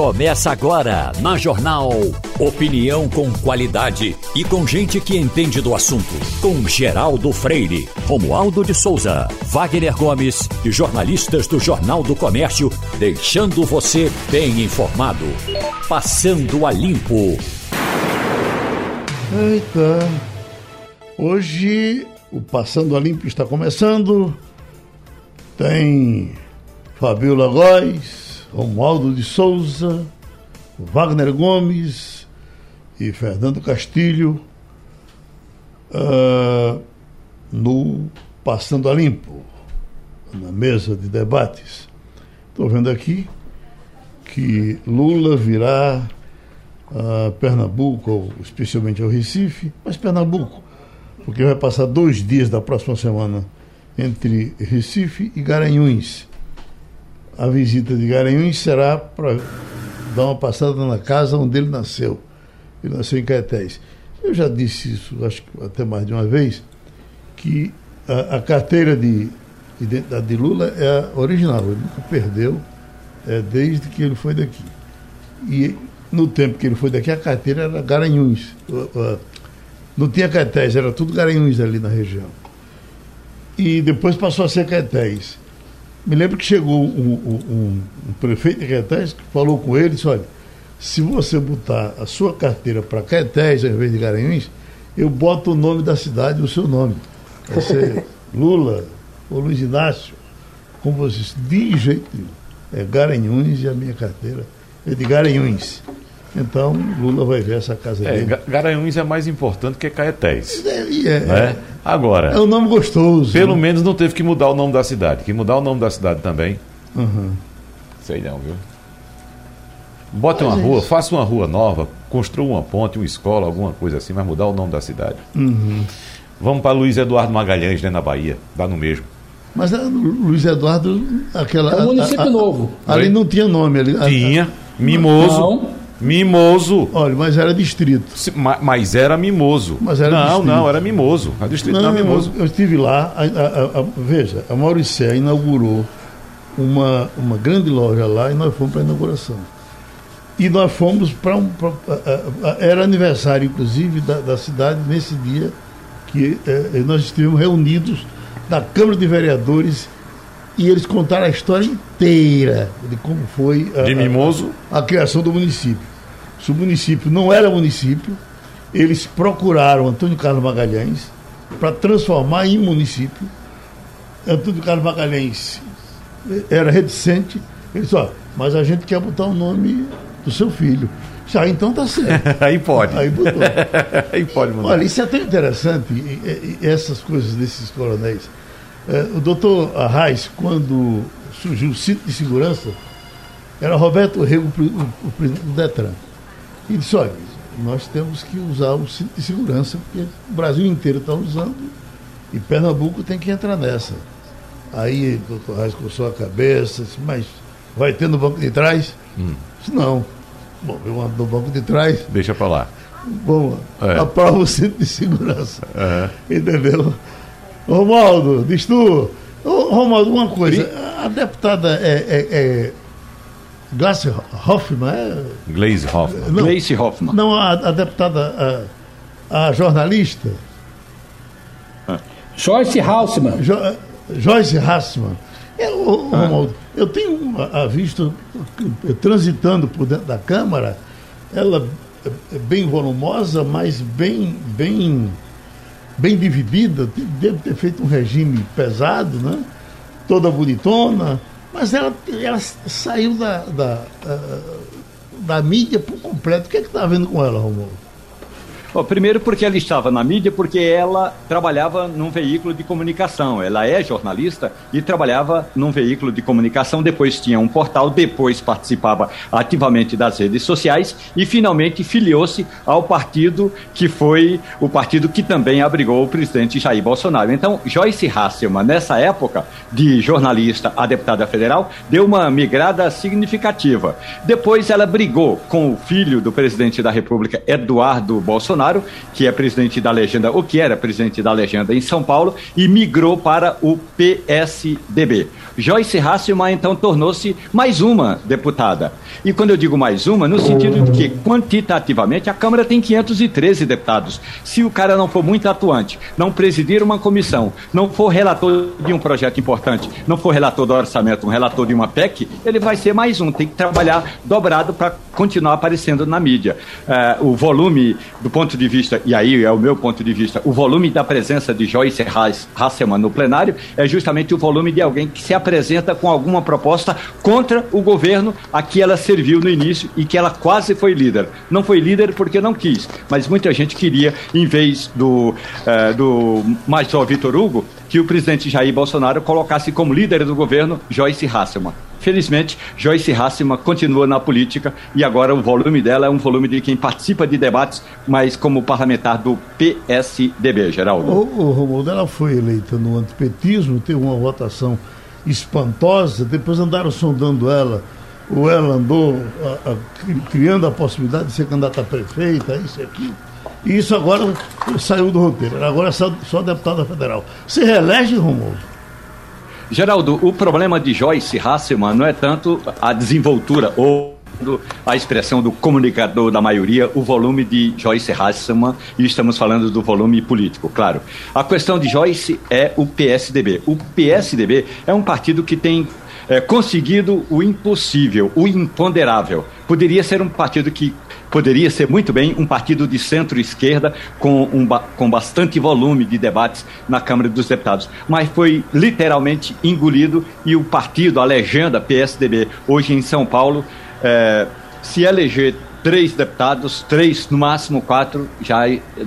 Começa agora na Jornal. Opinião com qualidade e com gente que entende do assunto. Com Geraldo Freire, Romualdo de Souza, Wagner Gomes e jornalistas do Jornal do Comércio, deixando você bem informado. Passando a Limpo. Eita. Hoje o Passando a Limpo está começando. Tem Fabiola Góes, Romualdo de Souza, Wagner Gomes e Fernando Castilho uh, no Passando a Limpo, na mesa de debates. Estou vendo aqui que Lula virá a Pernambuco, especialmente ao Recife, mas Pernambuco, porque vai passar dois dias da próxima semana entre Recife e Garanhuns. A visita de Garanhuns será para dar uma passada na casa onde ele nasceu. Ele nasceu em Caetés. Eu já disse isso, acho que até mais de uma vez, que a, a carteira de identidade de Lula é a original, ele nunca perdeu é, desde que ele foi daqui. E no tempo que ele foi daqui, a carteira era Garanhuns. Não tinha Caetés, era tudo Garanhuns ali na região. E depois passou a ser Caetés. Me lembro que chegou um, um, um prefeito de Caetés que falou com ele e disse, olha, se você botar a sua carteira para Caetés ao invés de Garanhuns, eu boto o nome da cidade, o seu nome. Vai ser Lula ou Luiz Inácio, como vocês. De jeito nenhum. É Garanhuns e a minha carteira é de Garanhuns. Então, Lula vai ver essa casa é, dele. Garanhuns é mais importante que Caetés. É, é, né? Agora. É um nome gostoso. Pelo né? menos não teve que mudar o nome da cidade. Que mudar o nome da cidade também. Uhum. Sei não, viu? Bote uma rua, faça uma rua nova, construa uma ponte, uma escola, alguma coisa assim, mas mudar o nome da cidade. Uhum. Vamos para Luiz Eduardo Magalhães, né, na Bahia. Dá no mesmo. Mas a, Luiz Eduardo, aquela. É um município a, a, novo. Ali não tinha nome. Ali, tinha. Mimoso. Não. Mimoso. Olha, mas era distrito. Se, ma, mas era Mimoso. Mas era não, distrito. não, era Mimoso. A distrito não, não Mimoso. Eu, eu estive lá, a, a, a, veja, a Mauricé inaugurou uma, uma grande loja lá e nós fomos para a inauguração. E nós fomos para um. Pra, era aniversário, inclusive, da, da cidade nesse dia que eh, nós estivemos reunidos na Câmara de Vereadores e eles contaram a história inteira de como foi a, de Mimoso. A, a, criação do município. Se o município não era município, eles procuraram Antônio Carlos Magalhães para transformar em município. Antônio Carlos Magalhães era reticente. Ele disse, ó, mas a gente quer botar o nome do seu filho. Ah, então tá certo. Aí pode. Aí botou. Aí pode mudar. Olha, isso é até interessante, essas coisas desses coronéis. É, o doutor Arraes, quando surgiu o cinto de segurança, era Roberto Rego, o presidente do Detran. E disse, olha, nós temos que usar o cinto de segurança, porque o Brasil inteiro está usando e Pernambuco tem que entrar nessa. Aí o doutor Arraes coçou a cabeça, disse, mas vai ter no banco de trás? Hum. Disse, não. Bom, eu ando no banco de trás. Deixa para lá. Bom, é. aprova o cinto de segurança. É. Entendeu? Romaldo, diz tu. Ô, Romaldo, uma coisa. A deputada é, é, é Glace Hoffman, é? Glaze Hoffman. Não, Glace Hoffman. Não, a, a deputada, a, a jornalista. Joyce Hausmann. Jo, Joyce Hausmann. Eu, ah. Romaldo, eu tenho a, visto, transitando por dentro da Câmara, ela é bem volumosa, mas bem, bem, bem dividida. Deve ter feito um regime pesado, né? toda bonitona, mas ela, ela saiu da, da, da mídia por completo. O que é que está vendo com ela, Romulo? Bom, primeiro porque ela estava na mídia, porque ela trabalhava num veículo de comunicação. Ela é jornalista e trabalhava num veículo de comunicação. Depois tinha um portal, depois participava ativamente das redes sociais e finalmente filiou-se ao partido que foi o partido que também abrigou o presidente Jair Bolsonaro. Então, Joyce Hasselman, nessa época de jornalista a deputada federal, deu uma migrada significativa. Depois ela brigou com o filho do presidente da República, Eduardo Bolsonaro Bolsonaro, que é presidente da legenda, ou que era presidente da legenda em São Paulo, e migrou para o PSDB. Joyce Hasselmann, então, tornou-se mais uma deputada. E quando eu digo mais uma, no sentido de que, quantitativamente, a Câmara tem 513 deputados. Se o cara não for muito atuante, não presidir uma comissão, não for relator de um projeto importante, não for relator do orçamento, um relator de uma PEC, ele vai ser mais um. Tem que trabalhar dobrado para continuar aparecendo na mídia. Uh, o volume, do ponto de vista, e aí é o meu ponto de vista, o volume da presença de Joyce Hasselmann no plenário é justamente o volume de alguém que se apresenta com alguma proposta contra o governo a que ela serviu no início e que ela quase foi líder. Não foi líder porque não quis, mas muita gente queria, em vez do, uh, do Major Vitor Hugo, que o presidente Jair Bolsonaro colocasse como líder do governo Joyce Hasselmann. Felizmente, Joyce Hasselmann continua na política e agora o volume dela é um volume de quem participa de debates, mas como parlamentar do PSDB, Geraldo. O, o ela foi eleita no antipetismo, teve uma votação espantosa, depois andaram sondando ela, ou ela andou a, a, criando a possibilidade de ser candidata a prefeita, isso aquilo. E isso agora saiu do roteiro, agora é só, deputada federal. Se reelege, Romualdo? Geraldo, o problema de Joyce Hasselman não é tanto a desenvoltura ou a expressão do comunicador da maioria, o volume de Joyce Hasselman, e estamos falando do volume político, claro. A questão de Joyce é o PSDB. O PSDB é um partido que tem é, conseguido o impossível, o imponderável. Poderia ser um partido que poderia ser muito bem um partido de centro-esquerda com, um, com bastante volume de debates na Câmara dos Deputados, mas foi literalmente engolido e o partido, a legenda PSDB, hoje em São Paulo, é, se eleger três deputados, três, no máximo quatro, já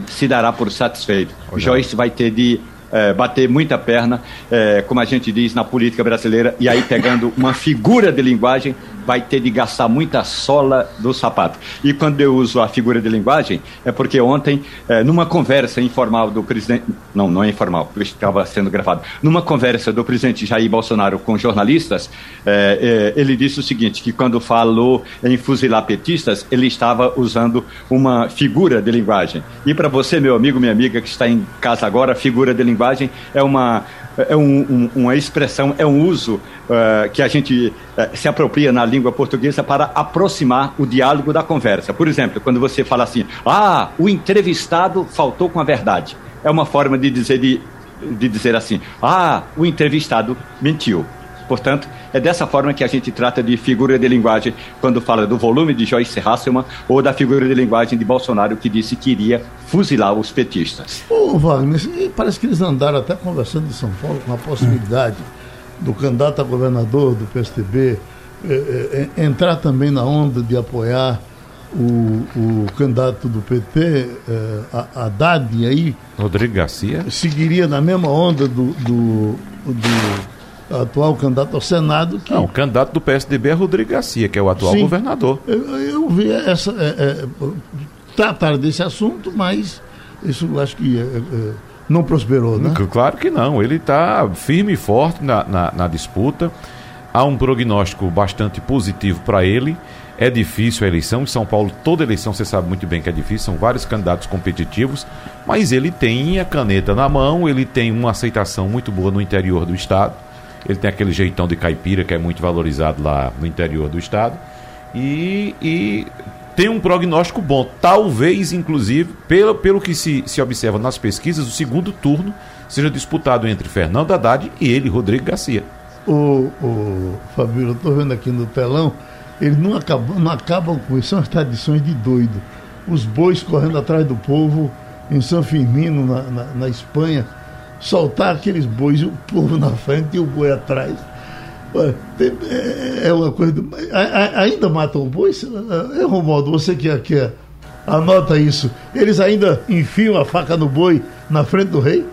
se dará por satisfeito. O Joyce vai ter de é, bater muita perna, é, como a gente diz na política brasileira, e aí pegando uma figura de linguagem, vai ter de gastar muita sola do sapato. E quando eu uso a figura de linguagem, é porque ontem, é, numa conversa informal do presidente, não, não é informal, porque estava sendo gravado, numa conversa do presidente Jair Bolsonaro com jornalistas, é, é, ele disse o seguinte, que quando falou em fuzilar petistas, ele estava usando uma figura de linguagem. E para você, meu amigo, minha amiga que está em casa agora, figura de linguagem linguagem é uma, é um, um, uma expressão, é um uso uh, que a gente uh, se apropria na língua portuguesa para aproximar o diálogo da conversa. Por exemplo, quando você fala assim, ah, o entrevistado faltou com a verdade. É uma forma de dizer, de, de dizer assim, ah, o entrevistado mentiu. Portanto, é dessa forma que a gente trata de figura de linguagem quando fala do volume de Joyce Hasselman ou da figura de linguagem de Bolsonaro que disse que iria fuzilar os petistas. Ô, Wagner, parece que eles andaram até conversando em São Paulo com a possibilidade do candidato a governador do PSDB eh, eh, entrar também na onda de apoiar o, o candidato do PT, eh, Haddad, aí. Rodrigo Garcia? Seguiria na mesma onda do, do, do atual candidato ao Senado. Que... Não, o candidato do PSDB é Rodrigo Garcia, que é o atual Sim, governador. Eu, eu vi essa. É, é, tratar desse assunto, mas isso acho que é, é, não prosperou, né? Claro que não. Ele está firme e forte na, na, na disputa. Há um prognóstico bastante positivo para ele. É difícil a eleição. Em São Paulo, toda eleição você sabe muito bem que é difícil, são vários candidatos competitivos, mas ele tem a caneta na mão, ele tem uma aceitação muito boa no interior do estado. Ele tem aquele jeitão de caipira que é muito valorizado lá no interior do estado. E, e tem um prognóstico bom. Talvez, inclusive, pelo, pelo que se, se observa nas pesquisas, o segundo turno seja disputado entre Fernando Haddad e ele, Rodrigo Garcia. O, o Fabíola, eu estou vendo aqui no telão, eles não acabam, não acabam com isso, são as tradições de doido. Os bois correndo atrás do povo em São Firmino, na, na, na Espanha soltar aqueles bois, o povo na frente e o boi atrás. É uma coisa. Do... Ainda matam o boi? É, Romualdo, você que é, anota isso. Eles ainda enfiam a faca no boi na frente do rei?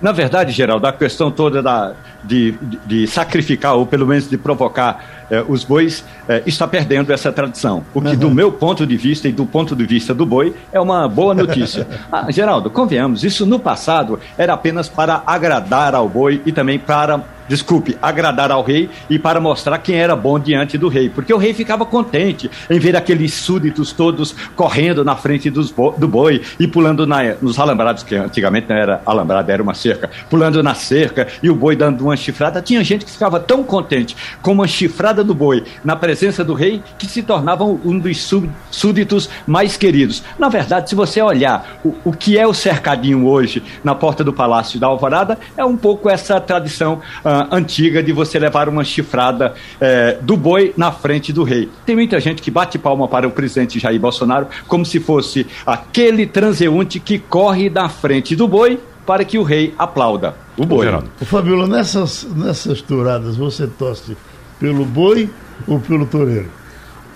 Na verdade, Geraldo, a questão toda da, de, de, de sacrificar, ou pelo menos de provocar eh, os bois eh, está perdendo essa tradição. O que, uhum. do meu ponto de vista e do ponto de vista do boi, é uma boa notícia. ah, Geraldo, convenhamos, isso no passado era apenas para agradar ao boi e também para desculpe, agradar ao rei e para mostrar quem era bom diante do rei, porque o rei ficava contente em ver aqueles súditos todos correndo na frente bo do boi e pulando na, nos alambrados, que antigamente não era alambrado, era uma cerca, pulando na cerca e o boi dando uma chifrada. Tinha gente que ficava tão contente com uma chifrada do boi na presença do rei que se tornavam um dos súditos mais queridos. Na verdade, se você olhar o, o que é o cercadinho hoje na porta do Palácio da Alvorada, é um pouco essa tradição. Uh, antiga de você levar uma chifrada é, do boi na frente do rei. Tem muita gente que bate palma para o presidente Jair Bolsonaro como se fosse aquele transeunte que corre na frente do boi para que o rei aplauda o boi. O Fabiola, nessas, nessas touradas você torce pelo boi ou pelo toureiro?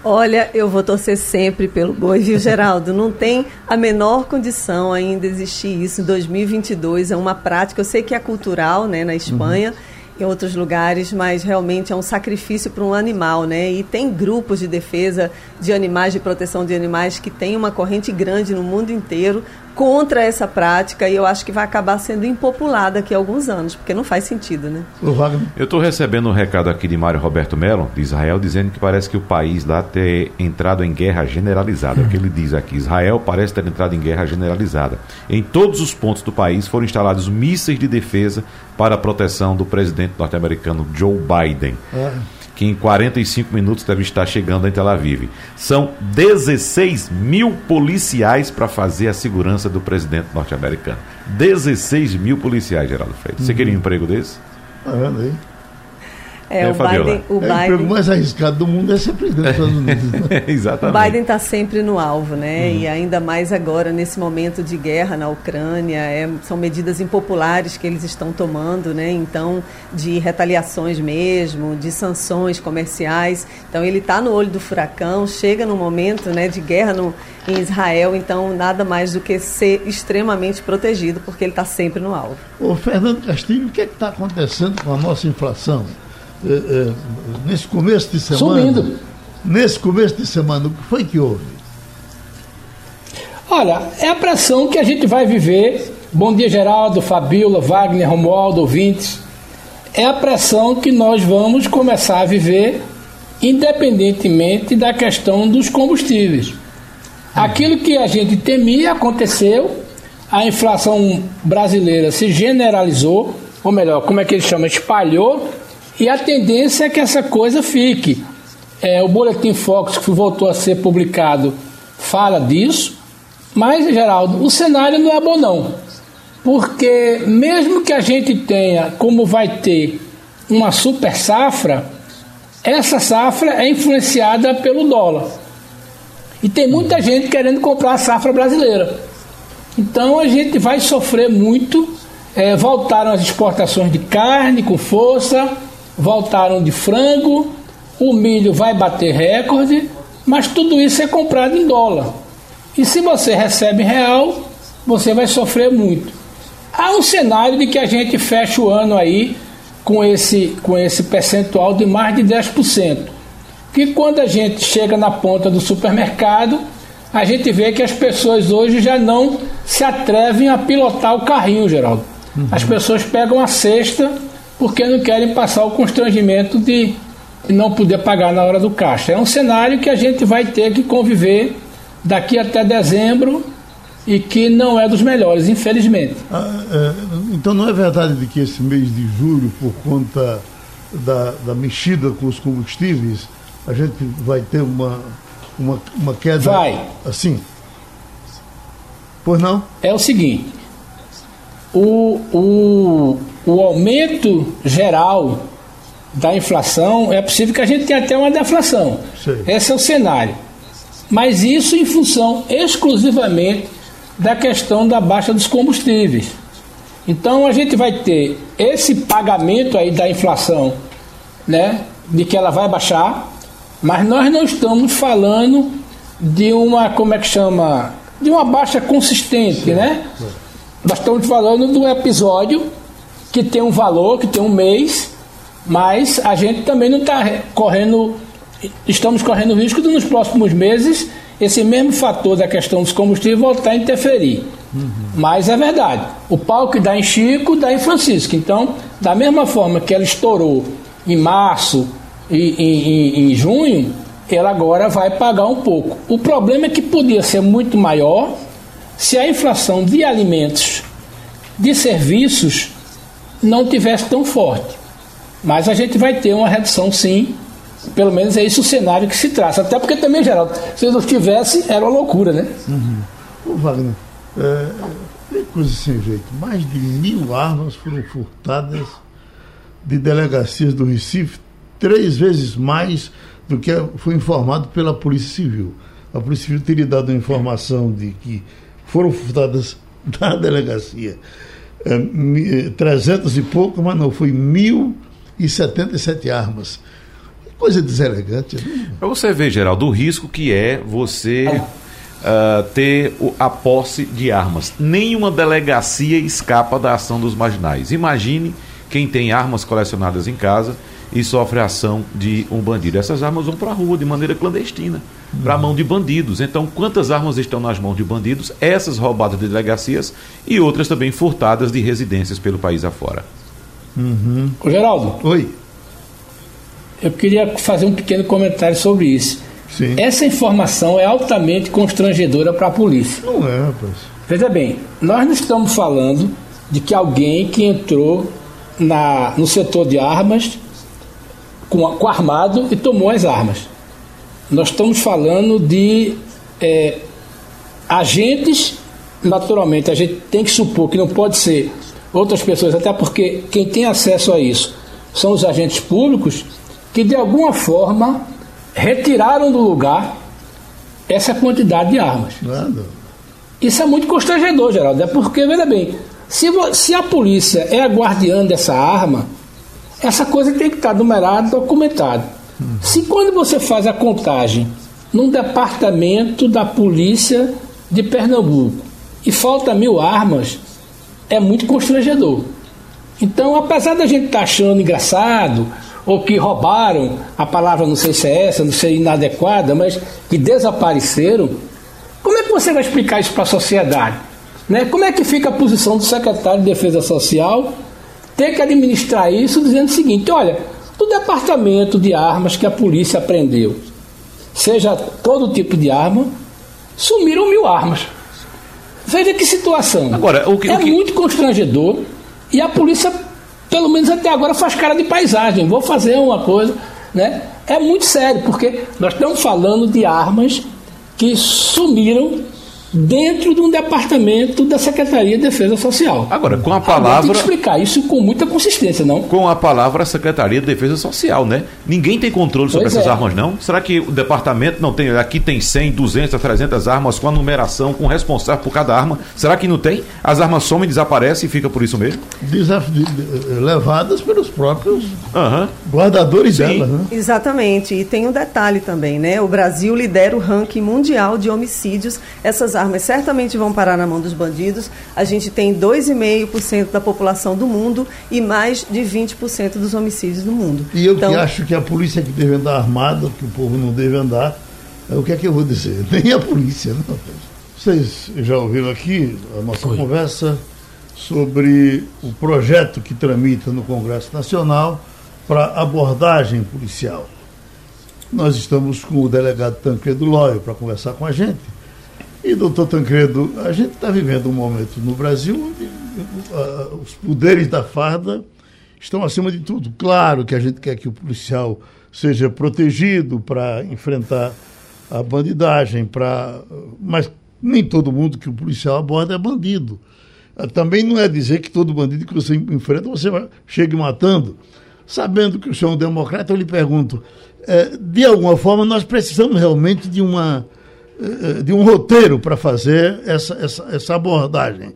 Olha, eu vou torcer sempre pelo boi, viu, Geraldo? Não tem a menor condição ainda existir isso em 2022. É uma prática, eu sei que é cultural, né, na Espanha. Uhum em outros lugares, mas realmente é um sacrifício para um animal, né? E tem grupos de defesa de animais, de proteção de animais, que tem uma corrente grande no mundo inteiro contra essa prática e eu acho que vai acabar sendo impopular daqui a alguns anos, porque não faz sentido, né? Eu estou recebendo um recado aqui de Mário Roberto Melo, de Israel, dizendo que parece que o país lá ter entrado em guerra generalizada. É o que ele diz aqui. Israel parece ter entrado em guerra generalizada. Em todos os pontos do país foram instalados mísseis de defesa para a proteção do presidente norte-americano Joe Biden. É que em 45 minutos deve estar chegando em Tel Aviv. São 16 mil policiais para fazer a segurança do presidente norte-americano. 16 mil policiais, Geraldo Freire. Você uhum. queria um emprego desse? Ah, é, é, é, o Biden, o Biden... É, o mais arriscado do mundo é ser presidente dos Estados Unidos. Né? Exatamente. O Biden está sempre no alvo, né? Uhum. E ainda mais agora, nesse momento de guerra na Ucrânia, é, são medidas impopulares que eles estão tomando, né? Então, de retaliações mesmo, de sanções comerciais. Então, ele está no olho do furacão, chega no momento né, de guerra no, em Israel, então nada mais do que ser extremamente protegido, porque ele está sempre no alvo. Ô, Fernando Castilho, o que é está acontecendo com a nossa inflação? É, é, nesse começo de semana. Sumindo. Nesse começo de semana, o que foi que houve? Olha, é a pressão que a gente vai viver. Bom dia, Geraldo, Fabiola, Wagner, Romualdo, ouvintes. É a pressão que nós vamos começar a viver, independentemente da questão dos combustíveis. Aquilo que a gente temia aconteceu, a inflação brasileira se generalizou, ou melhor, como é que ele chama? Espalhou e a tendência é que essa coisa fique. É, o Boletim Fox, que voltou a ser publicado, fala disso, mas, Geraldo, o cenário não é bom, não. Porque, mesmo que a gente tenha, como vai ter, uma super safra, essa safra é influenciada pelo dólar. E tem muita gente querendo comprar a safra brasileira. Então a gente vai sofrer muito. É, voltaram as exportações de carne com força voltaram de frango, o milho vai bater recorde, mas tudo isso é comprado em dólar. E se você recebe real, você vai sofrer muito. Há um cenário de que a gente fecha o ano aí com esse, com esse percentual de mais de 10%. Que quando a gente chega na ponta do supermercado, a gente vê que as pessoas hoje já não se atrevem a pilotar o carrinho, Geraldo. Uhum. As pessoas pegam a cesta porque não querem passar o constrangimento de não poder pagar na hora do caixa. É um cenário que a gente vai ter que conviver daqui até dezembro e que não é dos melhores, infelizmente. Ah, é, então não é verdade de que esse mês de julho, por conta da, da mexida com os combustíveis, a gente vai ter uma, uma, uma queda vai. assim? Pois não? É o seguinte, o, o, o aumento geral da inflação, é possível que a gente tenha até uma deflação. Sim. Esse é o cenário. Mas isso em função exclusivamente da questão da baixa dos combustíveis. Então a gente vai ter esse pagamento aí da inflação, né, de que ela vai baixar, mas nós não estamos falando de uma, como é que chama, de uma baixa consistente, Sim. né? Nós estamos falando do episódio que tem um valor, que tem um mês, Mas a gente também não está correndo, estamos correndo risco de nos próximos meses esse mesmo fator da questão dos combustíveis voltar a interferir. Uhum. Mas é verdade, o pau que dá em Chico dá em Francisco. Então, da mesma forma que ela estourou em março e em, em, em junho, ela agora vai pagar um pouco. O problema é que podia ser muito maior se a inflação de alimentos, de serviços, não tivesse tão forte. Mas a gente vai ter uma redução sim, pelo menos é esse o cenário que se traça. Até porque também, Geraldo, se não tivesse, era uma loucura, né? Uhum. Ô, Wagner, é, tem coisa sem jeito. Mais de mil armas foram furtadas de delegacias do Recife, três vezes mais do que foi informado pela Polícia Civil. A Polícia Civil teria dado a informação de que foram furtadas da delegacia 300 e pouco, mas não, foi 1.077 armas. Coisa deselegante. Né? Para você ver, Geraldo, o risco que é você uh, ter a posse de armas. Nenhuma delegacia escapa da ação dos marginais. Imagine quem tem armas colecionadas em casa e sofre a ação de um bandido. Essas armas vão para a rua de maneira clandestina, uhum. para a mão de bandidos. Então, quantas armas estão nas mãos de bandidos? Essas roubadas de delegacias e outras também furtadas de residências pelo país afora. Uhum. Ô, Geraldo. Oi. Eu queria fazer um pequeno comentário sobre isso. Sim. Essa informação é altamente constrangedora para a polícia. Não é, rapaz. Veja bem, nós não estamos falando de que alguém que entrou na, no setor de armas com, com armado e tomou as armas. Nós estamos falando de é, agentes, naturalmente, a gente tem que supor que não pode ser outras pessoas, até porque quem tem acesso a isso são os agentes públicos que de alguma forma retiraram do lugar essa quantidade de armas. Nada. Isso é muito constrangedor, Geraldo, é porque, veja bem, se, se a polícia é a guardiã dessa arma, essa coisa tem que estar numerada, documentada. Uhum. Se quando você faz a contagem num departamento da polícia de Pernambuco e falta mil armas, é muito constrangedor. Então, apesar da gente estar tá achando engraçado, ou que roubaram, a palavra não sei se é essa, não sei inadequada, mas que desapareceram, como é que você vai explicar isso para a sociedade? Né? Como é que fica a posição do secretário de Defesa Social ter que administrar isso dizendo o seguinte: olha, do departamento de armas que a polícia apreendeu, seja todo tipo de arma, sumiram mil armas. Veja que situação. Agora, o que, é o que... muito constrangedor e a polícia, pelo menos até agora, faz cara de paisagem. Vou fazer uma coisa, né? É muito sério, porque nós estamos falando de armas que sumiram dentro de um departamento da Secretaria de Defesa Social. Agora, com a palavra. Agora tem que explicar isso com muita consistência, não? Com a palavra Secretaria de Defesa Social, né? Ninguém tem controle sobre pois essas é. armas, não? Será que o departamento não tem. Aqui tem 100, 200, 300 armas com a numeração, com responsável por cada arma? Será que não tem? As armas somem, desaparecem e fica por isso mesmo? Desaf... Levadas pelos próprios uhum. guardadores Sim. delas, né? Exatamente. E tem um detalhe também, né? O Brasil lidera o ranking mundial de homicídios. Essas armas certamente vão parar na mão dos bandidos. A gente tem 2,5% da população do mundo e mais de 20% dos homicídios do mundo. E eu então, que acho que a polícia que deve andar armada, que o povo não deve andar, é o que é que eu vou dizer? Nem a polícia, não. Vocês já ouviram aqui a nossa Oi. conversa sobre o projeto que tramita no Congresso Nacional para abordagem policial. Nós estamos com o delegado Tancredo Lóio para conversar com a gente. E, doutor Tancredo, a gente está vivendo um momento no Brasil onde uh, os poderes da farda estão acima de tudo. Claro que a gente quer que o policial seja protegido para enfrentar a bandidagem, pra... mas nem todo mundo que o policial aborda é bandido. Uh, também não é dizer que todo bandido que você enfrenta você chegue matando. Sabendo que o senhor é um democrata, eu lhe pergunto: uh, de alguma forma nós precisamos realmente de uma eh, de um roteiro para fazer essa, essa, essa abordagem.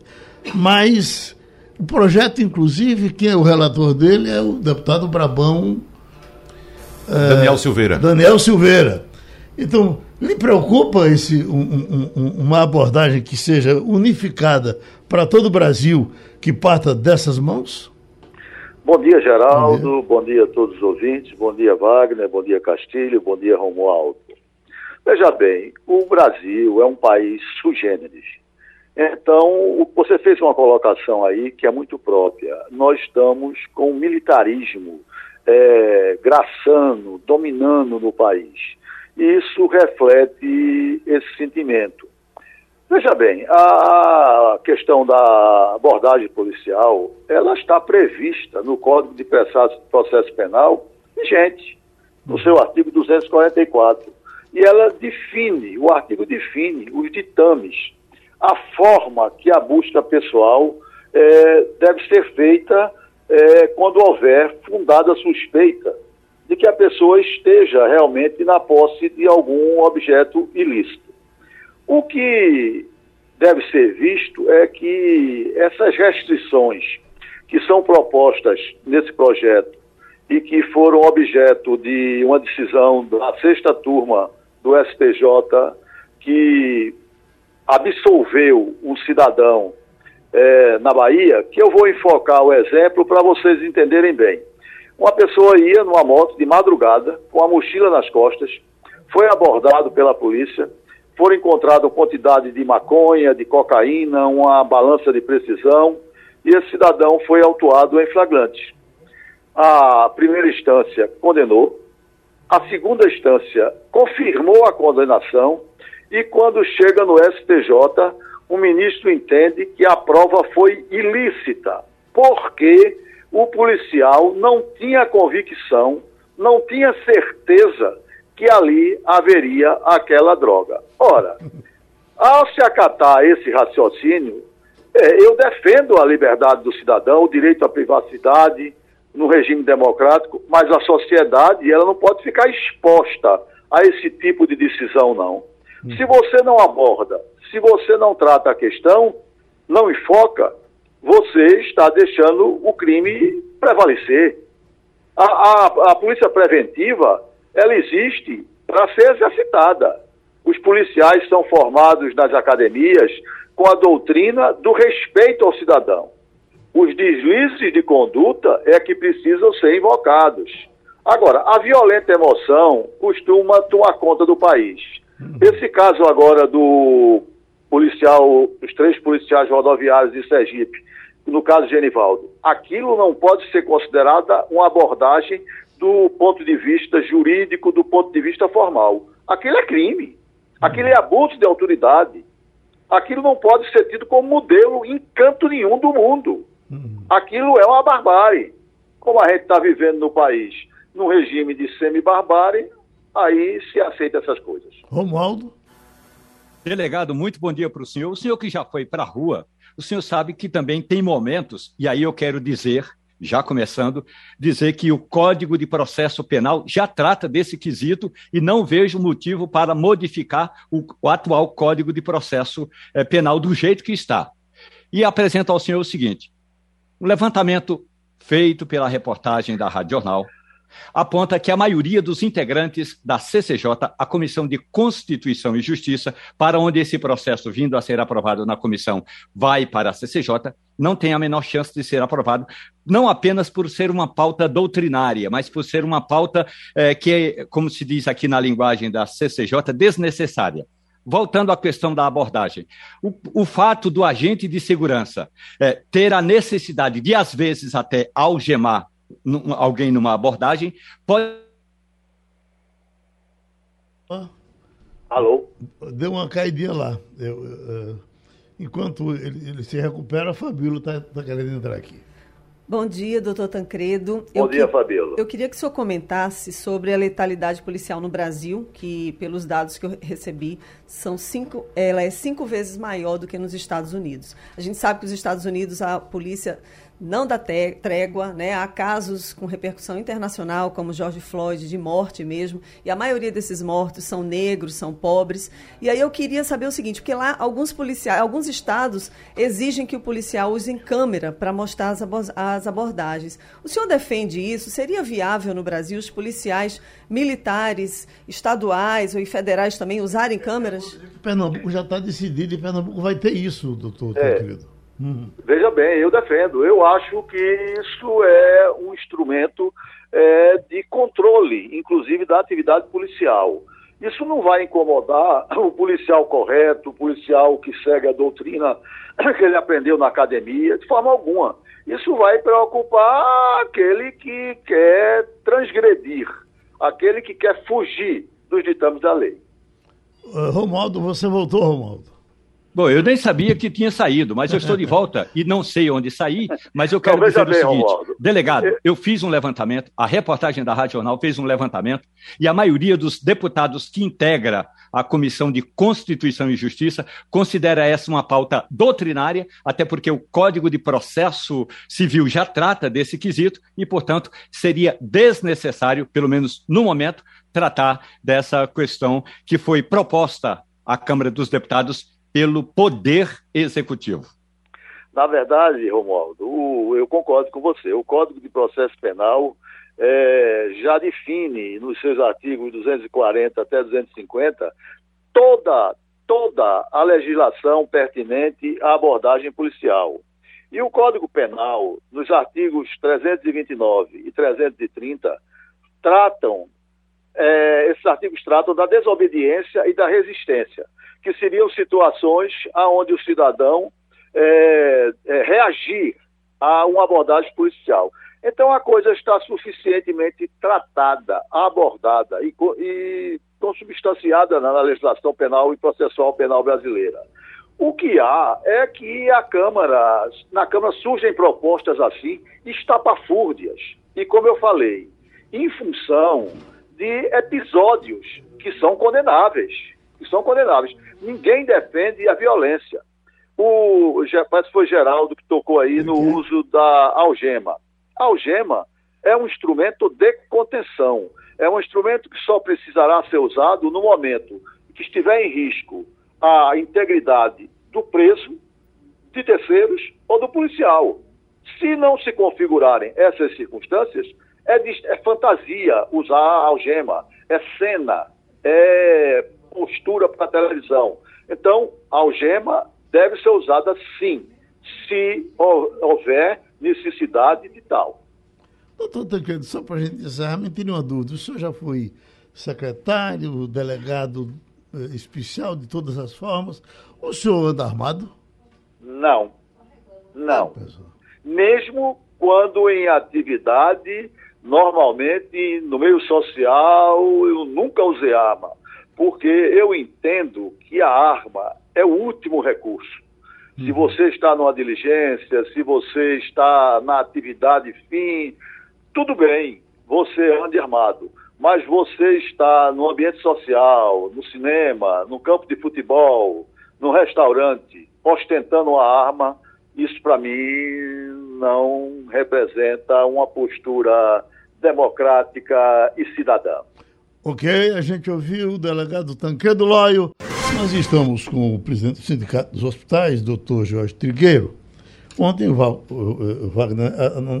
Mas o projeto, inclusive, quem é o relator dele é o deputado Brabão. Daniel é, Silveira. Daniel Silveira. Então, lhe preocupa esse, um, um, uma abordagem que seja unificada para todo o Brasil, que parta dessas mãos? Bom dia, Geraldo. Bom dia. bom dia. a todos os ouvintes. Bom dia, Wagner. Bom dia, Castilho. Bom dia, Romualdo. Veja bem, o Brasil é um país sugêneres. Então, você fez uma colocação aí que é muito própria. Nós estamos com o militarismo é, graçando, dominando no país. Isso reflete esse sentimento. Veja bem, a questão da abordagem policial, ela está prevista no Código de Processo Penal vigente, no seu artigo 244. E ela define, o artigo define os ditames, a forma que a busca pessoal é, deve ser feita é, quando houver fundada suspeita de que a pessoa esteja realmente na posse de algum objeto ilícito. O que deve ser visto é que essas restrições que são propostas nesse projeto e que foram objeto de uma decisão da sexta turma do STJ que absolveu um cidadão é, na Bahia, que eu vou enfocar o exemplo para vocês entenderem bem. Uma pessoa ia numa moto de madrugada, com a mochila nas costas, foi abordado pela polícia, foram encontradas quantidade de maconha, de cocaína, uma balança de precisão, e esse cidadão foi autuado em flagrante. A primeira instância condenou, a segunda instância confirmou a condenação, e quando chega no STJ, o ministro entende que a prova foi ilícita, porque o policial não tinha convicção, não tinha certeza que ali haveria aquela droga. Ora, ao se acatar esse raciocínio, é, eu defendo a liberdade do cidadão, o direito à privacidade no regime democrático, mas a sociedade ela não pode ficar exposta a esse tipo de decisão, não. Se você não aborda, se você não trata a questão, não enfoca, você está deixando o crime prevalecer. A, a, a polícia preventiva, ela existe para ser exercitada. Os policiais são formados nas academias com a doutrina do respeito ao cidadão. Os deslizes de conduta é que precisam ser invocados. Agora, a violenta emoção costuma tomar conta do país. Esse caso agora do policial, dos três policiais rodoviários de Sergipe, no caso de Genivaldo, aquilo não pode ser considerada uma abordagem do ponto de vista jurídico, do ponto de vista formal. Aquilo é crime. Aquilo é abuso de autoridade. Aquilo não pode ser tido como modelo em canto nenhum do mundo. Aquilo é uma barbárie. Como a gente está vivendo no país, num regime de semi-barbárie, aí se aceita essas coisas. Romualdo? Delegado, muito bom dia para o senhor. O senhor que já foi para a rua, o senhor sabe que também tem momentos, e aí eu quero dizer, já começando, dizer que o Código de Processo Penal já trata desse quesito e não vejo motivo para modificar o, o atual Código de Processo eh, Penal do jeito que está. E apresento ao senhor o seguinte: um levantamento feito pela reportagem da Rádio Jornal aponta que a maioria dos integrantes da CCJ, a Comissão de Constituição e Justiça, para onde esse processo vindo a ser aprovado na comissão vai para a CCJ, não tem a menor chance de ser aprovado, não apenas por ser uma pauta doutrinária, mas por ser uma pauta é, que é, como se diz aqui na linguagem da CCJ, desnecessária. Voltando à questão da abordagem, o, o fato do agente de segurança é, ter a necessidade de, às vezes, até algemar alguém numa abordagem, pode. Alô? Deu uma caidinha lá. Eu, uh, enquanto ele, ele, se recupera, a Fabíola está tá querendo entrar aqui. Bom dia, doutor Tancredo. Bom eu dia, que, Fabíola. Eu queria que o senhor comentasse sobre a letalidade policial no Brasil, que, pelos dados que eu recebi, são cinco, ela é cinco vezes maior do que nos Estados Unidos. A gente sabe que nos Estados Unidos a polícia não dá trégua, né? Há casos com repercussão internacional, como George Floyd, de morte mesmo, e a maioria desses mortos são negros, são pobres. E aí eu queria saber o seguinte, porque lá alguns policiais, alguns estados exigem que o policial use em câmera para mostrar as, as abordagens. O senhor defende isso? Seria viável no Brasil os policiais militares, estaduais ou federais também usarem câmeras? Pernambuco já está decidido e Pernambuco vai ter isso, doutor, é. querido. Uhum. Veja bem, eu defendo. Eu acho que isso é um instrumento é, de controle, inclusive da atividade policial. Isso não vai incomodar o policial correto, o policial que segue a doutrina que ele aprendeu na academia, de forma alguma. Isso vai preocupar aquele que quer transgredir, aquele que quer fugir dos ditames da lei. Romualdo, você voltou, Romualdo? Bom, eu nem sabia que tinha saído, mas eu estou de volta e não sei onde sair, mas eu quero dizer bem, o seguinte, Romualdo. delegado, eu fiz um levantamento, a reportagem da Rádio Jornal fez um levantamento e a maioria dos deputados que integra a Comissão de Constituição e Justiça considera essa uma pauta doutrinária, até porque o Código de Processo Civil já trata desse quesito e, portanto, seria desnecessário, pelo menos no momento, tratar dessa questão que foi proposta à Câmara dos Deputados pelo Poder Executivo. Na verdade, Romualdo, eu concordo com você. O Código de Processo Penal é, já define nos seus artigos 240 até 250 toda, toda a legislação pertinente à abordagem policial. E o Código Penal, nos artigos 329 e 330, tratam, é, esses artigos tratam da desobediência e da resistência que seriam situações onde o cidadão é, é, reagir a uma abordagem policial. Então a coisa está suficientemente tratada, abordada e, e consubstanciada na legislação penal e processual penal brasileira. O que há é que a Câmara, na Câmara surgem propostas assim, estapafúrdias. E como eu falei, em função de episódios que são condenáveis, que são condenáveis. Ninguém defende a violência. O, parece que foi Geraldo que tocou aí no uhum. uso da algema. A algema é um instrumento de contenção. É um instrumento que só precisará ser usado no momento que estiver em risco a integridade do preso, de terceiros ou do policial. Se não se configurarem essas circunstâncias, é, de, é fantasia usar a algema, é cena, é postura para a televisão. Então, a algema deve ser usada sim, se houver necessidade de tal. Doutor Tancredo, só para a gente encerrar, me tire uma dúvida. O senhor já foi secretário, delegado eh, especial de todas as formas. O senhor anda armado? Não. Não. Mesmo quando em atividade, normalmente no meio social, eu nunca usei arma porque eu entendo que a arma é o último recurso. Se uhum. você está numa diligência, se você está na atividade fim, tudo bem, você ande armado. Mas você está no ambiente social, no cinema, no campo de futebol, no restaurante, ostentando uma arma, isso para mim não representa uma postura democrática e cidadã. Ok, a gente ouviu o delegado Tanquedo Loio. Nós estamos com o presidente do Sindicato dos Hospitais, doutor Jorge Trigueiro. Ontem, Wagner,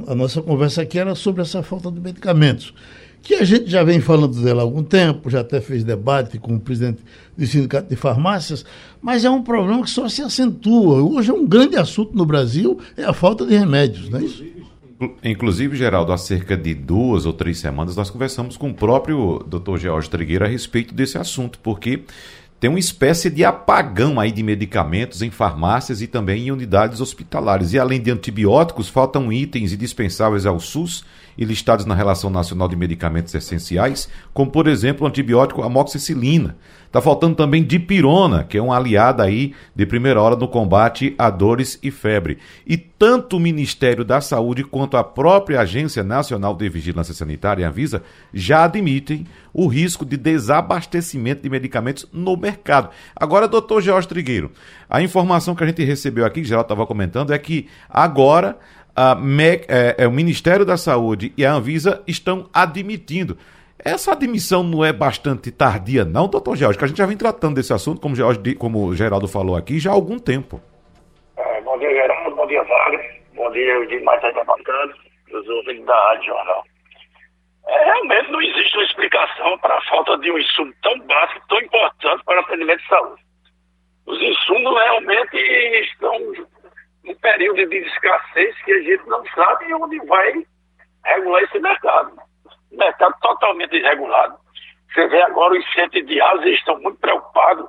a, nossa conversa aqui era sobre essa falta de medicamentos, que a gente já vem falando dela há algum tempo, já até fez debate com o presidente do Sindicato de Farmácias, mas é um problema que só se acentua. Hoje é um grande assunto no Brasil, é a falta de remédios, não é isso? Inclusive, Geraldo, há cerca de duas ou três semanas nós conversamos com o próprio Dr. George Trigueira a respeito desse assunto, porque tem uma espécie de apagão aí de medicamentos em farmácias e também em unidades hospitalares. E além de antibióticos, faltam itens indispensáveis ao SUS e listados na Relação Nacional de Medicamentos Essenciais, como por exemplo o antibiótico amoxicilina. Está faltando também dipirona, que é uma aliada aí de primeira hora no combate a dores e febre. E tanto o Ministério da Saúde quanto a própria Agência Nacional de Vigilância Sanitária, Anvisa, já admitem o risco de desabastecimento de medicamentos no mercado. Agora, doutor George Trigueiro, a informação que a gente recebeu aqui, que já estava comentando, é que agora MEC, é, é, o Ministério da Saúde e a Anvisa estão admitindo essa admissão não é bastante tardia, não, doutor George? Que a gente já vem tratando desse assunto, como, George, como o Geraldo falou aqui, já há algum tempo. É, bom dia, Geraldo. Bom dia, Wagner. Bom dia, os demais aí debatando, os ouvintes da Rádio Jornal. É, realmente não existe uma explicação para a falta de um insumo tão básico, tão importante para o atendimento de saúde. Os insumos realmente estão um período de escassez que a gente não sabe onde vai regular esse mercado. Mercado totalmente irregulado. Você vê agora os centros de Ásia estão muito preocupados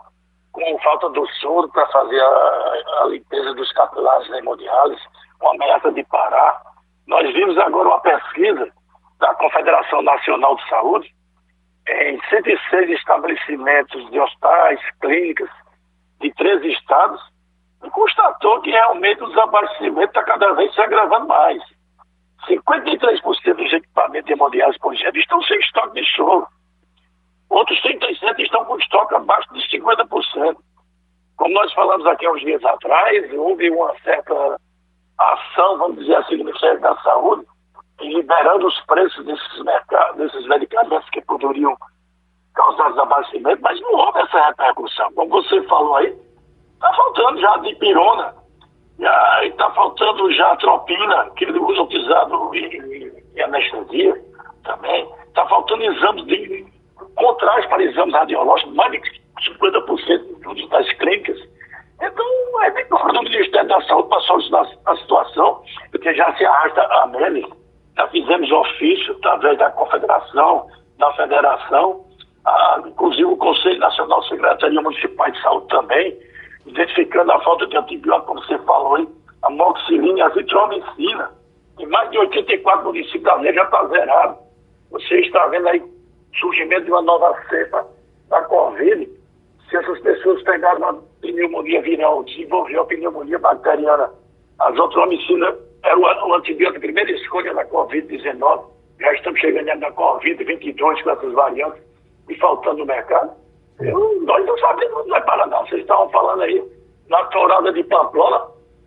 com falta do soro para fazer a, a, limpeza dos capilares hemodiálise, uma ameaça de parar. Nós vimos agora uma pesquisa da Confederação Nacional de Saúde em 106 estabelecimentos de hospitais, clínicas de 13 estados, e constatou que realmente o desabastecimento está cada vez se agravando mais. 53% dos equipamentos hemodiálise, por exemplo, estão sem estoque de soro. Outros 37 estão com estoque abaixo de 50%. Como nós falamos aqui há uns dias atrás, houve uma certa ação, vamos dizer assim, do Ministério da Saúde, liberando os preços desses, mercados, desses medicamentos que poderiam causar desabastecimento, mas não houve essa repercussão. Como você falou aí, está faltando já de pirona, está faltando já tropina, que ele usa utilizado em, em anestesia também. Está faltando exames de contras para exames radiológicos, mais de 50% das clínicas. Então, é claro do Ministério da Saúde para solucionar a situação, porque já se arrasta a MELI, já fizemos ofício através da Confederação, da Federação, a, inclusive o Conselho Nacional de Secretaria Municipal de Saúde também, identificando a falta de antibiótico, como você falou aí, a moxilina e a zitromicina. Em mais de 84 municípios da já está zerado. Você está vendo aí surgimento de uma nova cepa da Covid. Se essas pessoas pegaram uma pneumonia viral, desenvolveu a pneumonia bacteriana, a azitromicina era o, antibiótico de primeira escolha da Covid-19. Já estamos chegando na Covid-22 com essas variantes e faltando no mercado. Eu, nós não sabemos onde vai parar, não. Vocês estavam falando aí na tourada de Pamplona,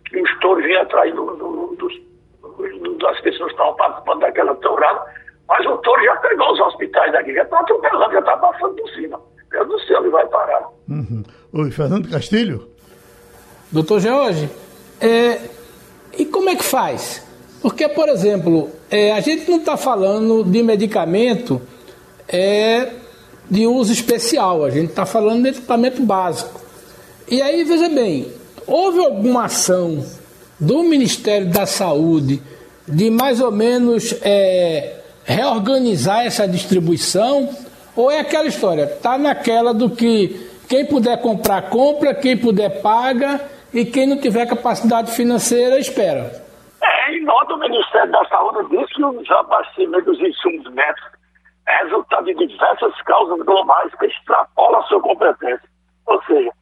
que os touros vinham atrás do, do, do, das pessoas que estavam participando daquela tourada, mas o touro já pegou os hospitais daqui, já está atropelando, já está passando por cima. Eu não sei onde vai parar. Uhum. Oi, Fernando Castilho. Doutor George, é, e como é que faz? Porque, por exemplo, é, a gente não está falando de medicamento é, de uso especial, a gente está falando de equipamento básico. E aí, veja bem, houve alguma ação do Ministério da Saúde de mais ou menos é, reorganizar essa distribuição? Ou é aquela história, está naquela do que quem puder comprar, compra, quem puder, paga, e quem não tiver capacidade financeira, espera? É, em nota, o Ministério da Saúde disse que o desabastecimento dos insumos médicos é resultado de diversas causas globais que extrapolam a sua competência. Ou seja,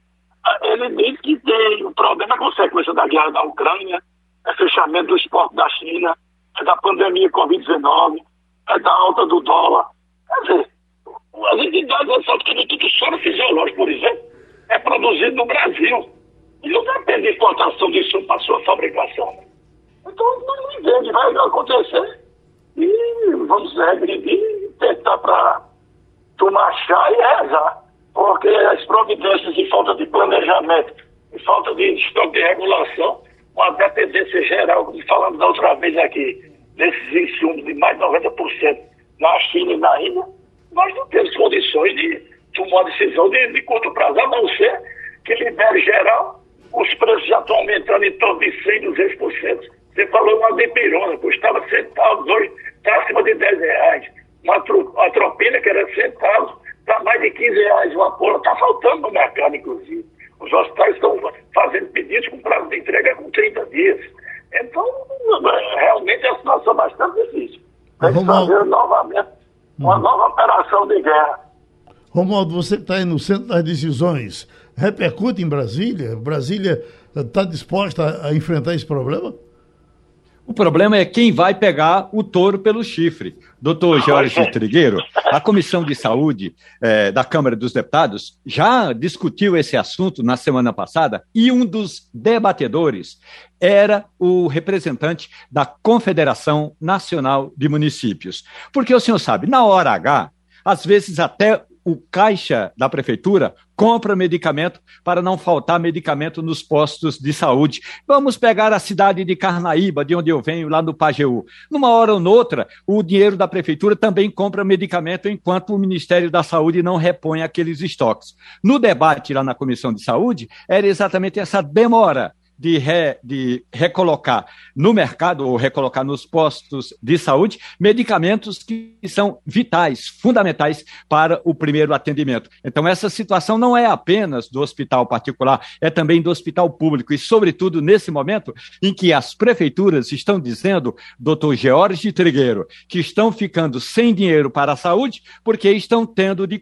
ele diz que tem o problema é consequência da guerra da Ucrânia, é fechamento do esporte da China, é da pandemia Covid-19, é da alta do dólar. Quer dizer, as entidades que tudo soro fisiológico, por exemplo, é produzido no Brasil. E não depende de importação de insumo para sua fabricação. Então, não entende, vai acontecer. E vamos regredir tentar para tomar chá e rezar. Porque as providências de falta de planejamento e falta de estoque de regulação, uma dependência geral, como falamos da outra vez aqui, desses insumos de mais de 90% na China e na Índia, nós não temos condições de tomar decisão de, de curto prazo, a não ser que libere geral, os preços já estão aumentando em torno de 100%, 200%. Você falou uma depirona, custava centavos, hoje está acima de 10 reais uma, uma tropina que era centavos, está mais de 15 reais uma porra, está faltando no mercado, inclusive. Os hospitais estão fazendo pedidos com prazo de entrega com 30 dias. Então, realmente é uma situação bastante difícil. Tem que fazer novamente uma uhum. nova operação de guerra. Romualdo, você está aí no centro das decisões. Repercute em Brasília? Brasília está disposta a, a enfrentar esse problema? O problema é quem vai pegar o touro pelo chifre. Doutor Jorge Trigueiro, a Comissão de Saúde eh, da Câmara dos Deputados já discutiu esse assunto na semana passada e um dos debatedores era o representante da Confederação Nacional de Municípios. Porque o senhor sabe, na hora H, às vezes até o caixa da prefeitura compra medicamento para não faltar medicamento nos postos de saúde. Vamos pegar a cidade de Carnaíba, de onde eu venho, lá no Pajeú. Numa hora ou noutra, o dinheiro da prefeitura também compra medicamento enquanto o Ministério da Saúde não repõe aqueles estoques. No debate lá na Comissão de Saúde, era exatamente essa demora de, re, de recolocar no mercado ou recolocar nos postos de saúde medicamentos que são vitais, fundamentais para o primeiro atendimento. Então, essa situação não é apenas do hospital particular, é também do hospital público e, sobretudo, nesse momento em que as prefeituras estão dizendo, doutor George Trigueiro, que estão ficando sem dinheiro para a saúde porque estão tendo de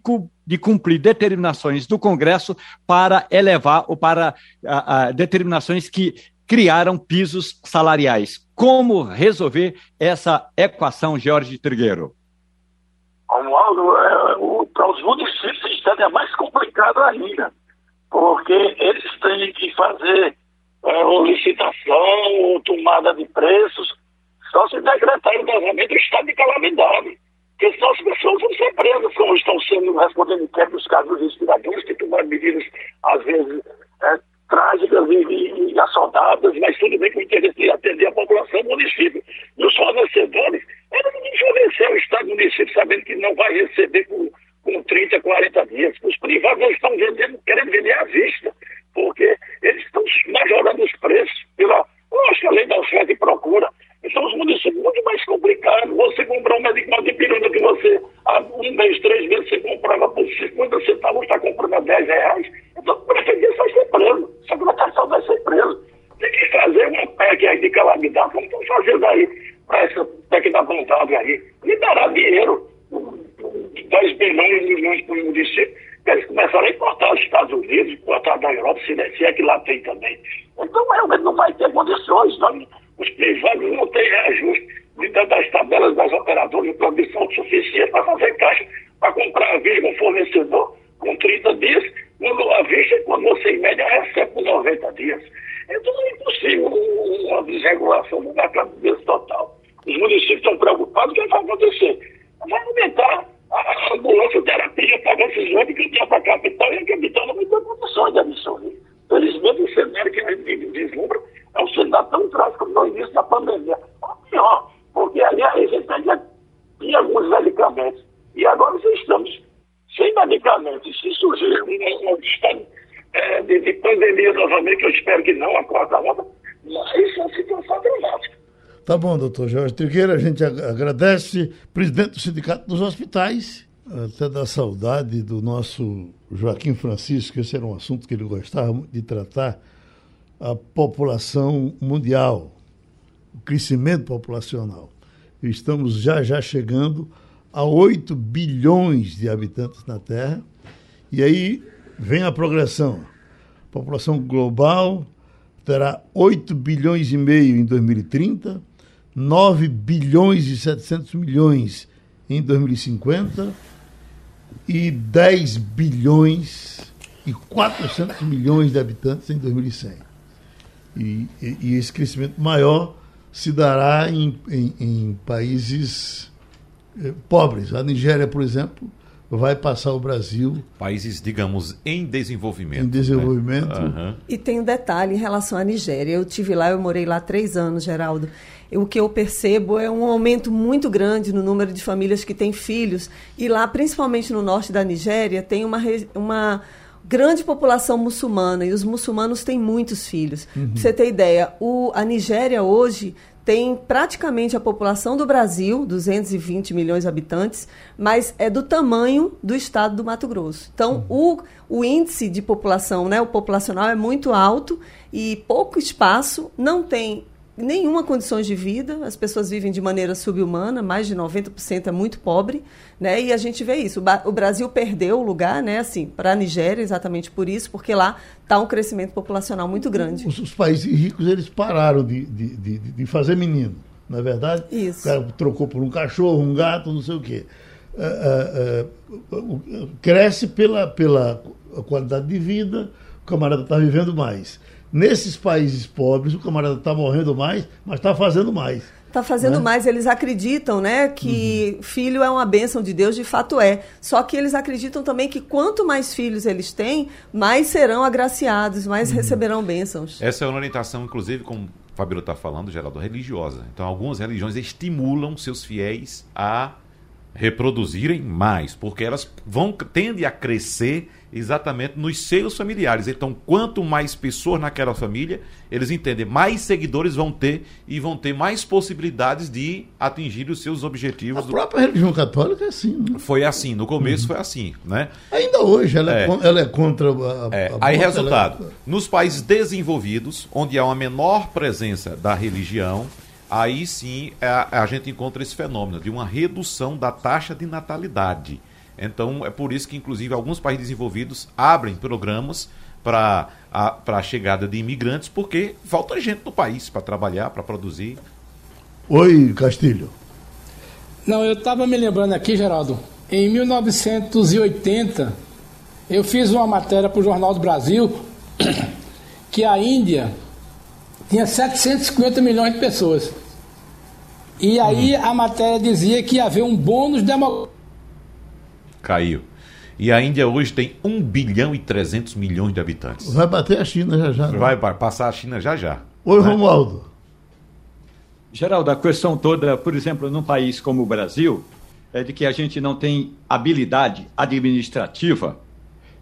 de cumprir determinações do Congresso para elevar ou para a, a, determinações que criaram pisos salariais. Como resolver essa equação, Jorge Trigueiro? Romualdo, é, para os municípios é mais complicado ainda, porque eles têm que fazer é, uma licitação ou tomada de preços, só se decretar o vazamento do estado de calamidade. Porque senão as pessoas vão ser presas, como estão sendo respondendo inquéritos nos casos dos respiradores, que tomaram medidas, às vezes, é, trágicas e, e, assaudadas, mas tudo bem com o interesse de atender a população do município. E os fornecedores, não fornecer o Estado do município sabendo que não vai receber com, com 30, 40 dias. Os privados estão vendendo, querendo vender à vista, porque eles estão majorando os preços pela, lógico, a lei da oferta e procura. Então, os municípios muito mais complicados. Você comprar um medicamento de pirona que você, há um mês, três meses, você comprava por 50 centavos, está comprando a 10 reais. Então, o prefeito vai ser preso. O secretário vai ser preso. Tem que fazer uma PEC aí de calamidade, como estão fazendo aí, para essa PEC da vontade aí. Dará dinheiro, 10 bilhões milhões para o município, eles começaram a importar dos Estados Unidos, importar da Europa, se é que lá tem também. Então, realmente não vai ter condições. Não os privados não têm reajuste dentro das tabelas das operadoras de produção suficiente para fazer caixa, para comprar a vista com fornecedor com 30 dias, quando a vista, quando você em média recebe por 90 dias. É impossível uma desregulação do mercado desse total. Os municípios estão preocupados, o que vai acontecer? Vai aumentar a ambulância terapia para decisões de cambiar para a capital e a capital não ter condições de absorver. Felizmente, o cenário que a gente vislumbra é um cenário tão trágico como no início da pandemia. Ou pior, porque ali a gente ainda tinha alguns medicamentos. E agora já estamos sem medicamentos. Se surgir um, um estado é, de, de, pandemia novamente, eu espero que não, a quarta onda, mas é uma situação dramática. Tá bom, doutor Jorge Trigueira, a gente agradece, presidente do Sindicato dos Hospitais, até da saudade do nosso Joaquim Francisco, esse era um assunto que ele gostava de tratar, a população mundial, o crescimento populacional. Estamos já já chegando a 8 bilhões de habitantes na Terra, e aí vem a progressão. A população global terá 8 bilhões e meio em 2030, 9 bilhões e 700 milhões em 2050 e 10 bilhões e 400 milhões de habitantes em 2100. E, e, e esse crescimento maior se dará em, em, em países eh, pobres. A Nigéria, por exemplo, vai passar o Brasil. Países, digamos, em desenvolvimento. Em desenvolvimento. Né? Uhum. E tem um detalhe em relação à Nigéria. Eu tive lá, eu morei lá três anos, Geraldo. O que eu percebo é um aumento muito grande no número de famílias que têm filhos. E lá, principalmente no norte da Nigéria, tem uma, uma grande população muçulmana e os muçulmanos têm muitos filhos. Uhum. Pra você ter ideia, o, a Nigéria hoje tem praticamente a população do Brasil, 220 milhões de habitantes, mas é do tamanho do estado do Mato Grosso. Então, uhum. o, o índice de população, né, o populacional é muito alto e pouco espaço, não tem nenhuma condições de vida, as pessoas vivem de maneira subhumana, mais de 90% é muito pobre, né? E a gente vê isso. O Brasil perdeu o lugar, né, assim, para a Nigéria exatamente por isso, porque lá está um crescimento populacional muito grande. Os, os países ricos eles pararam de, de, de, de, fazer menino, não é verdade? Isso. O cara trocou por um cachorro, um gato, não sei o quê. Uh, uh, uh, cresce pela, pela qualidade de vida, o camarada está vivendo mais. Nesses países pobres, o camarada está morrendo mais, mas está fazendo mais. Está fazendo né? mais, eles acreditam né, que uhum. filho é uma bênção de Deus, de fato é. Só que eles acreditam também que quanto mais filhos eles têm, mais serão agraciados, mais uhum. receberão bênçãos. Essa é uma orientação, inclusive, como o Fabíola está falando, Geraldo, religiosa. Então, algumas religiões estimulam seus fiéis a reproduzirem mais, porque elas vão tendem a crescer exatamente nos seios familiares. Então, quanto mais pessoas naquela família, eles entendem, mais seguidores vão ter e vão ter mais possibilidades de atingir os seus objetivos. A própria religião católica é assim. Né? Foi assim, no começo uhum. foi assim, né? Ainda hoje ela é, é, ela é contra a, é. a Aí, resultado, é... nos países desenvolvidos, onde há uma menor presença da religião, aí sim a, a gente encontra esse fenômeno de uma redução da taxa de natalidade. Então, é por isso que, inclusive, alguns países desenvolvidos abrem programas para a, a chegada de imigrantes, porque falta gente no país para trabalhar, para produzir. Oi, Castilho. Não, eu estava me lembrando aqui, Geraldo, em 1980, eu fiz uma matéria para o Jornal do Brasil que a Índia tinha 750 milhões de pessoas. E aí uhum. a matéria dizia que ia haver um bônus demográfico. Caiu. E a Índia hoje tem 1 bilhão e 300 milhões de habitantes. Vai bater a China já já. Né? Vai passar a China já já. Oi, né? Romualdo. Geraldo, a questão toda, por exemplo, num país como o Brasil, é de que a gente não tem habilidade administrativa.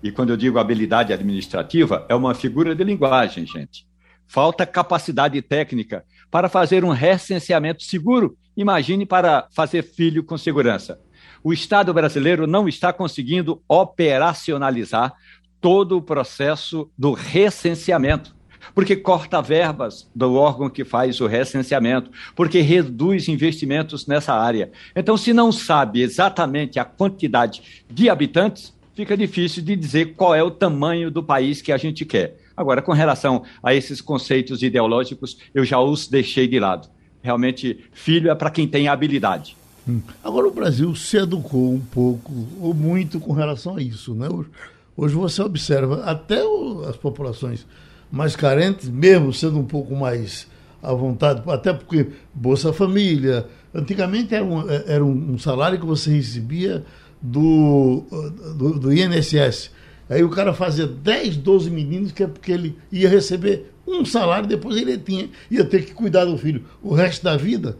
E quando eu digo habilidade administrativa, é uma figura de linguagem, gente. Falta capacidade técnica para fazer um recenseamento seguro. Imagine para fazer filho com segurança. O Estado brasileiro não está conseguindo operacionalizar todo o processo do recenseamento porque corta verbas do órgão que faz o recenseamento, porque reduz investimentos nessa área. Então, se não sabe exatamente a quantidade de habitantes, fica difícil de dizer qual é o tamanho do país que a gente quer. Agora, com relação a esses conceitos ideológicos, eu já os deixei de lado. Realmente, filho é para quem tem habilidade. Hum. Agora, o Brasil se educou um pouco ou muito com relação a isso. Né? Hoje, você observa até as populações mais carentes, mesmo sendo um pouco mais à vontade, até porque Bolsa Família. Antigamente era um, era um salário que você recebia do, do, do INSS. Aí o cara fazia 10, 12 meninos, que é porque ele ia receber um salário, depois ele tinha, ia ter que cuidar do filho o resto da vida.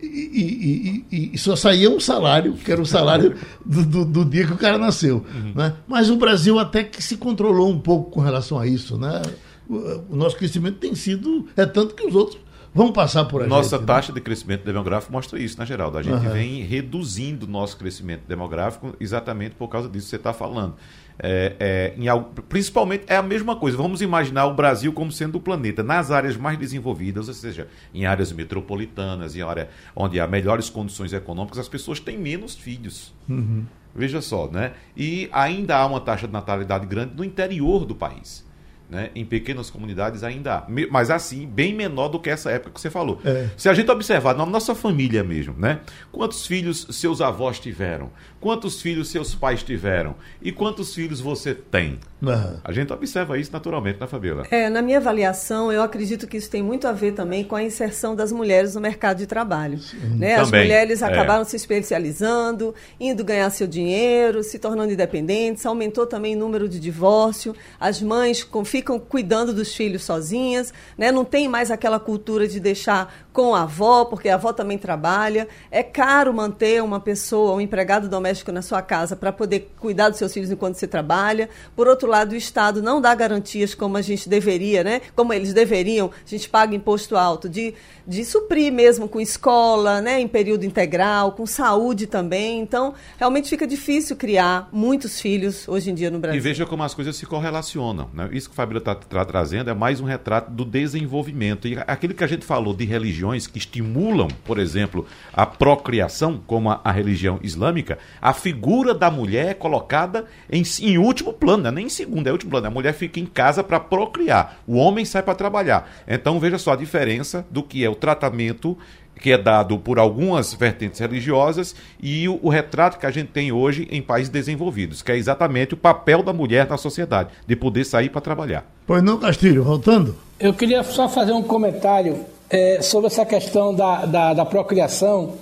E, e, e, e só saía um salário, que era o salário do, do, do dia que o cara nasceu. Uhum. Né? Mas o Brasil até que se controlou um pouco com relação a isso. Né? O, o nosso crescimento tem sido. É tanto que os outros vão passar por aí. Nossa gente, né? taxa né? de crescimento demográfico mostra isso, né, Geraldo? A gente uhum. vem reduzindo o nosso crescimento demográfico exatamente por causa disso que você está falando. É, é, principalmente é a mesma coisa. Vamos imaginar o Brasil como sendo o planeta nas áreas mais desenvolvidas, ou seja, em áreas metropolitanas, em áreas onde há melhores condições econômicas, as pessoas têm menos filhos. Uhum. Veja só, né? E ainda há uma taxa de natalidade grande no interior do país. Né? Em pequenas comunidades ainda há. Mas assim, bem menor do que essa época que você falou. É. Se a gente observar na nossa família mesmo, né? Quantos filhos seus avós tiveram? Quantos filhos seus pais tiveram? E quantos filhos você tem? Uhum. A gente observa isso naturalmente, né, Fabiola? É, na minha avaliação, eu acredito que isso tem muito a ver também com a inserção das mulheres no mercado de trabalho. Né? As mulheres é. acabaram é. se especializando, indo ganhar seu dinheiro, se tornando independentes, aumentou também o número de divórcio, as mães ficam cuidando dos filhos sozinhas, né? não tem mais aquela cultura de deixar com a avó, porque a avó também trabalha. É caro manter uma pessoa, um empregado doméstico na sua casa para poder cuidar dos seus filhos enquanto você trabalha. Por outro lado, o Estado não dá garantias como a gente deveria, né? Como eles deveriam. A gente paga imposto alto de, de suprir mesmo com escola, né? Em período integral, com saúde também. Então, realmente fica difícil criar muitos filhos hoje em dia no Brasil. E veja como as coisas se correlacionam. Né? Isso que o Fabíola está tra trazendo é mais um retrato do desenvolvimento. E aquilo que a gente falou de religiões que estimulam, por exemplo, a procriação, como a, a religião islâmica, a figura da mulher é colocada em, em último plano, né? nem em segundo, é último plano. A mulher fica em casa para procriar, o homem sai para trabalhar. Então veja só a diferença do que é o tratamento que é dado por algumas vertentes religiosas e o, o, retrato que a gente tem hoje em países desenvolvidos, que é exatamente o papel da mulher na sociedade, de poder sair para trabalhar. Pois não, Castilho, voltando? Eu queria só fazer um comentário é, sobre essa questão da, da, da procriação,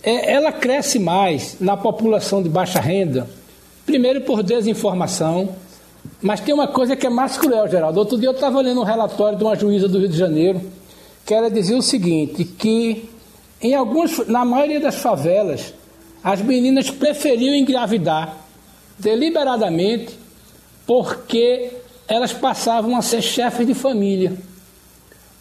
é, ela cresce mais na população de baixa renda, primeiro por desinformação, mas tem uma coisa que é mais cruel, Geraldo. Outro dia eu estava lendo um relatório de uma juíza do Rio de Janeiro, que ela dizia o seguinte, que em alguns, na maioria das favelas, as meninas preferiam engravidar deliberadamente porque elas passavam a ser chefes de família.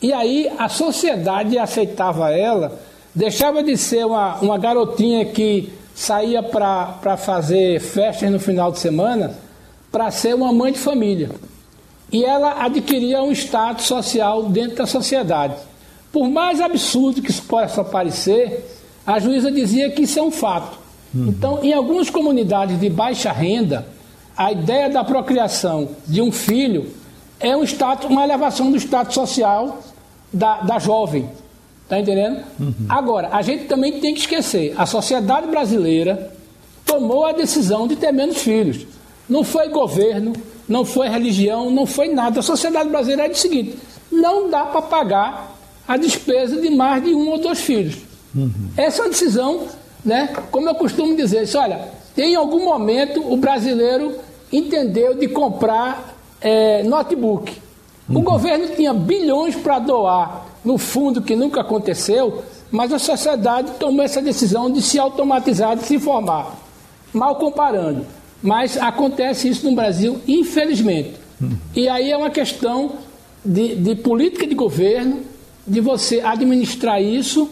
E aí a sociedade aceitava ela, deixava de ser uma, uma garotinha que saía para fazer festas no final de semana para ser uma mãe de família. E ela adquiria um status social dentro da sociedade. Por mais absurdo que isso possa parecer, a juíza dizia que isso é um fato. Uhum. Então, em algumas comunidades de baixa renda, a ideia da procriação de um filho é um status, uma elevação do status social da, da jovem. Está entendendo? Uhum. Agora, a gente também tem que esquecer: a sociedade brasileira tomou a decisão de ter menos filhos. Não foi governo, não foi religião, não foi nada. A sociedade brasileira é o seguinte: não dá para pagar a despesa de mais de um ou dois filhos. Uhum. Essa é uma decisão, né? Como eu costumo dizer, isso, olha, em algum momento o brasileiro entendeu de comprar é, notebook. Uhum. O governo tinha bilhões para doar no fundo que nunca aconteceu, mas a sociedade tomou essa decisão de se automatizar, de se formar. Mal comparando. Mas acontece isso no Brasil, infelizmente. E aí é uma questão de, de política de governo, de você administrar isso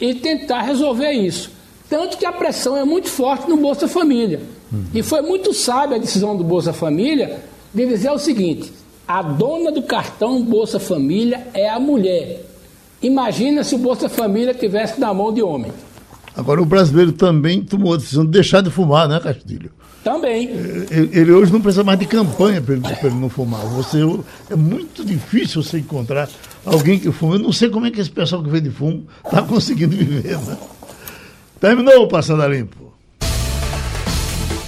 e tentar resolver isso. Tanto que a pressão é muito forte no Bolsa Família. E foi muito sábia a decisão do Bolsa Família de dizer o seguinte: a dona do cartão Bolsa Família é a mulher. Imagina se o Bolsa Família tivesse na mão de homem. Agora, o brasileiro também tomou a decisão de deixar de fumar, né, Castilho? Também. Ele, ele hoje não precisa mais de campanha para ele, ele, não fumar. Você, é muito difícil você encontrar alguém que fuma. Eu não sei como é que esse pessoal que vende fumo está conseguindo viver. Né? Terminou o Passando a Limpo.